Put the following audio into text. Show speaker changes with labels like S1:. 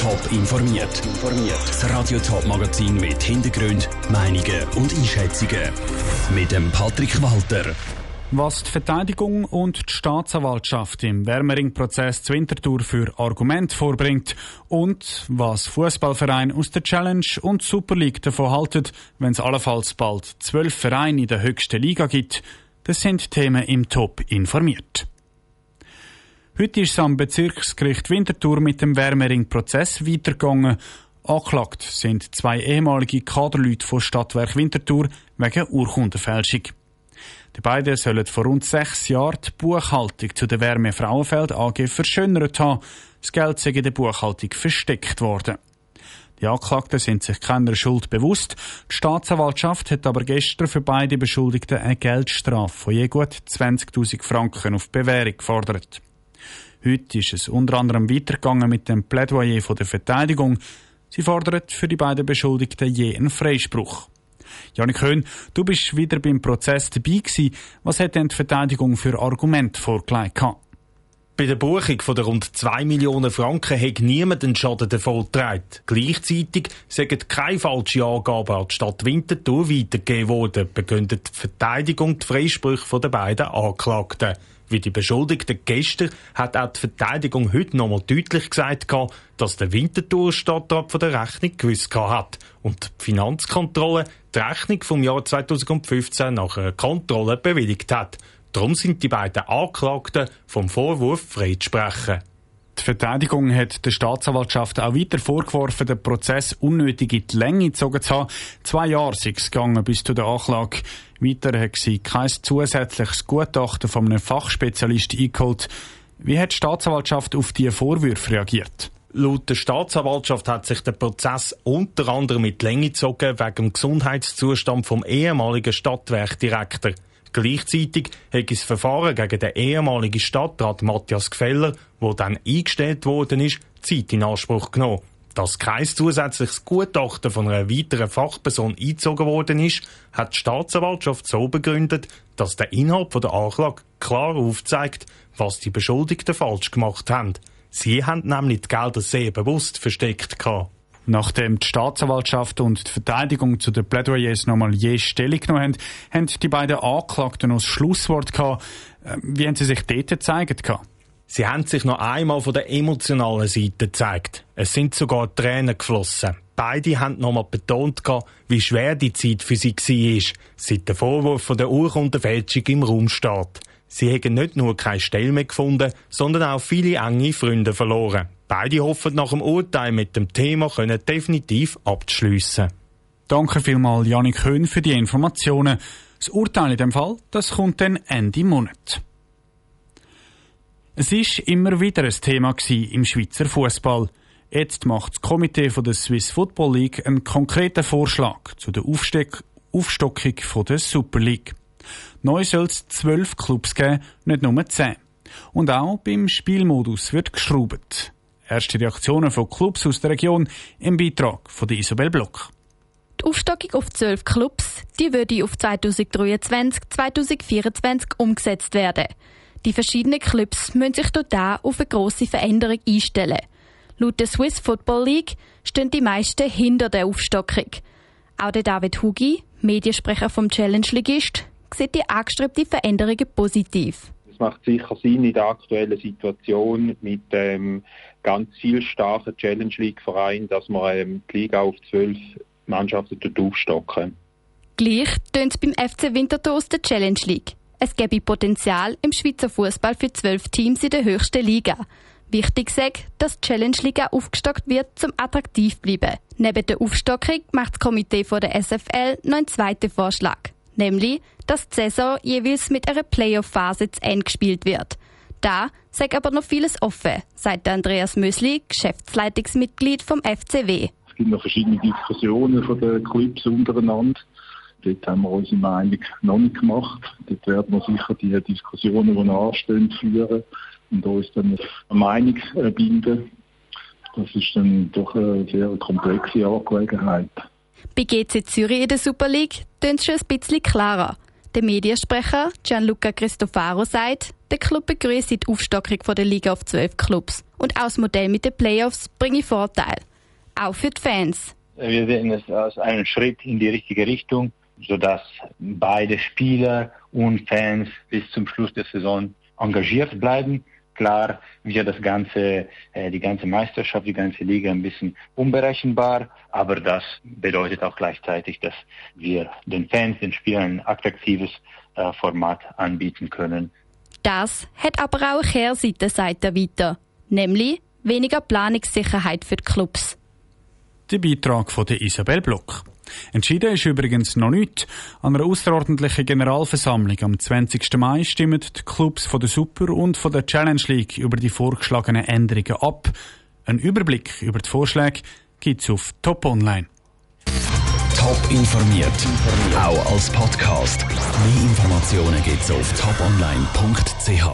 S1: Top informiert. Das Radio Top Magazin mit Hintergrund, Meinungen und Einschätzungen mit dem Patrick Walter.
S2: Was die Verteidigung und die Staatsanwaltschaft im Wärmering-Prozess zu Winterthur für Argument vorbringt und was Fußballvereine aus der Challenge und Super League davon halten, wenn es allenfalls bald zwölf Vereine in der höchsten Liga gibt, das sind Themen im Top informiert. Heute ist es am Bezirksgericht Winterthur mit dem Wärmering-Prozess weitergegangen. Angeklagt sind zwei ehemalige Kaderleute von Stadtwerk Winterthur wegen Urkundenfälschung. Die beiden sollen vor rund sechs Jahren die Buchhaltung zu der Wärme Frauenfeld AG verschönert haben. Das Geld sei in der Buchhaltung versteckt worden. Die Anklagten sind sich keiner Schuld bewusst. Die Staatsanwaltschaft hat aber gestern für beide Beschuldigten eine Geldstrafe von je gut 20.000 Franken auf Bewährung gefordert. Heute ist es unter anderem weitergegangen mit dem Plädoyer von der Verteidigung. Sie fordert für die beiden Beschuldigten je einen Freispruch. Janik Höhn, du bist wieder beim Prozess dabei gewesen. Was hat denn die Verteidigung für Argumente vorgelegt?
S3: Bei der Buchung von der rund 2 Millionen Franken hat niemand den Schaden davon getragen. Gleichzeitig sagen keine falsche Angaben an die Stadt Winterthur weitergegeben worden, begründet die Verteidigung die Freisprüche der beiden Anklagten. Wie die Beschuldigten gestern hat auch die Verteidigung heute nochmal deutlich gesagt, dass der Winterthur-Stadtrat von der Rechnung gewusst hat und die Finanzkontrolle die Rechnung vom Jahr 2015 nach einer Kontrolle bewilligt hat. Darum sind die beiden Anklagten vom Vorwurf freizusprechen.
S2: Die Verteidigung hat der Staatsanwaltschaft auch weiter vorgeworfen, den Prozess unnötig in die Länge gezogen zu haben. Zwei Jahre sind es gegangen bis zu der Anklage. Weiter hat sie kein zusätzliches Gutachten von einem Fachspezialist eingeholt. Wie hat die Staatsanwaltschaft auf diese Vorwürfe reagiert?
S3: Laut der Staatsanwaltschaft hat sich der Prozess unter anderem mit Länge gezogen wegen dem Gesundheitszustand vom ehemaligen Stadtwerkdirektor. Gleichzeitig hat das Verfahren gegen den ehemaligen Stadtrat Matthias Gfeller, wo dann eingestellt worden ist, Zeit in Anspruch genommen. Dass kein zusätzliches Gutachten von einer weiteren Fachperson eingezogen worden ist, hat die Staatsanwaltschaft so begründet, dass der Inhalt der Anklage klar aufzeigt, was die Beschuldigten falsch gemacht haben. Sie haben nämlich die Gelder sehr bewusst versteckt gehabt.
S2: Nachdem die Staatsanwaltschaft und die Verteidigung zu den Plädoyers nochmal je Stellung genommen haben, haben die beiden Anklagten noch das Schlusswort gehabt. Äh, wie haben sie sich dort gezeigt?
S3: Sie haben sich noch einmal von der emotionalen Seite gezeigt. Es sind sogar Tränen geflossen. Beide haben nochmal betont, wie schwer die Zeit für sie war, seit der Vorwurf von der Urkundenfälschung im Raum steht. Sie haben nicht nur keine Stelle mehr gefunden, sondern auch viele enge Freunde verloren. Beide hoffen nach dem Urteil mit dem Thema können definitiv abzuschliessen.
S2: Danke vielmals, Janik Höhn, für die Informationen. Das Urteil in dem Fall, das kommt dann Ende Monat. Es ist immer wieder ein Thema im Schweizer Fußball. Jetzt macht das Komitee der Swiss Football League einen konkreten Vorschlag zu der Aufsteck Aufstockung der Super League. Neu soll es zwölf Clubs geben, nicht nur zehn. Und auch beim Spielmodus wird geschraubt. Erste Reaktionen von Clubs aus der Region im Beitrag von Isabel Block.
S4: Die Aufstockung auf zwölf Clubs, die würde auf 2023, 2024 umgesetzt werden. Die verschiedenen Clubs müssen sich total auf eine grosse Veränderung einstellen. Laut der Swiss Football League stehen die meisten hinter der Aufstockung. Auch der David Hugi, Mediensprecher vom Challenge Ligist, sieht die angestrebte Veränderungen positiv.
S5: Macht sicher Sinn in der aktuellen Situation mit ähm, ganz viel starken Challenge League Verein, dass wir ähm, die Liga auf zwölf Mannschaften aufstocken.
S4: Gleich tönt es beim FC Winterthur aus der Challenge League. Es gäbe Potenzial im Schweizer Fußball für zwölf Teams in der höchsten Liga. Wichtig ist, dass die Challenge Liga aufgestockt wird, zum attraktiv zu bleiben. Neben der Aufstockung macht das Komitee der SFL noch einen zweiten Vorschlag. Nämlich, dass die Saison jeweils mit einer Playoff-Phase zu Ende gespielt wird. Da sagt aber noch vieles offen, sagt Andreas Mösli, Geschäftsleitungsmitglied vom FCW.
S5: Es gibt noch verschiedene Diskussionen von den Clubs untereinander. Dort haben wir unsere Meinung noch nicht gemacht. Dort werden wir sicher die Diskussionen, die noch anstehen, führen und uns dann eine Meinung äh, bilden. Das ist dann doch eine sehr komplexe Angelegenheit.
S4: Bei GC Zürich in der Super League tönt es schon ein bisschen klarer. Der Mediensprecher Gianluca Cristofaro sagt, der Club begrüßt die Aufstockung der Liga auf zwölf Clubs. Und auch das Modell mit den Playoffs bringe Vorteil. Auch für die Fans.
S6: Wir sehen es als einen Schritt in die richtige Richtung, sodass beide Spieler und Fans bis zum Schluss der Saison engagiert bleiben. Klar wird das ganze, äh, die ganze Meisterschaft, die ganze Liga ein bisschen unberechenbar, aber das bedeutet auch gleichzeitig, dass wir den Fans, den Spielern ein attraktives äh, Format anbieten können.
S4: Das hat aber auch eine Kehrseite, sagt er weiter, nämlich weniger Planungssicherheit für die Clubs.
S2: Der Beitrag von der Isabel Block. Entschieden ist übrigens noch nicht. An einer außerordentlichen Generalversammlung am 20. Mai stimmen die Clubs von der Super und von der Challenge League über die vorgeschlagenen Änderungen ab. Ein Überblick über die Vorschläge gibt es auf Top Online.
S1: Top informiert, auch als Podcast. Mehr Informationen gibt es auf toponline.ch.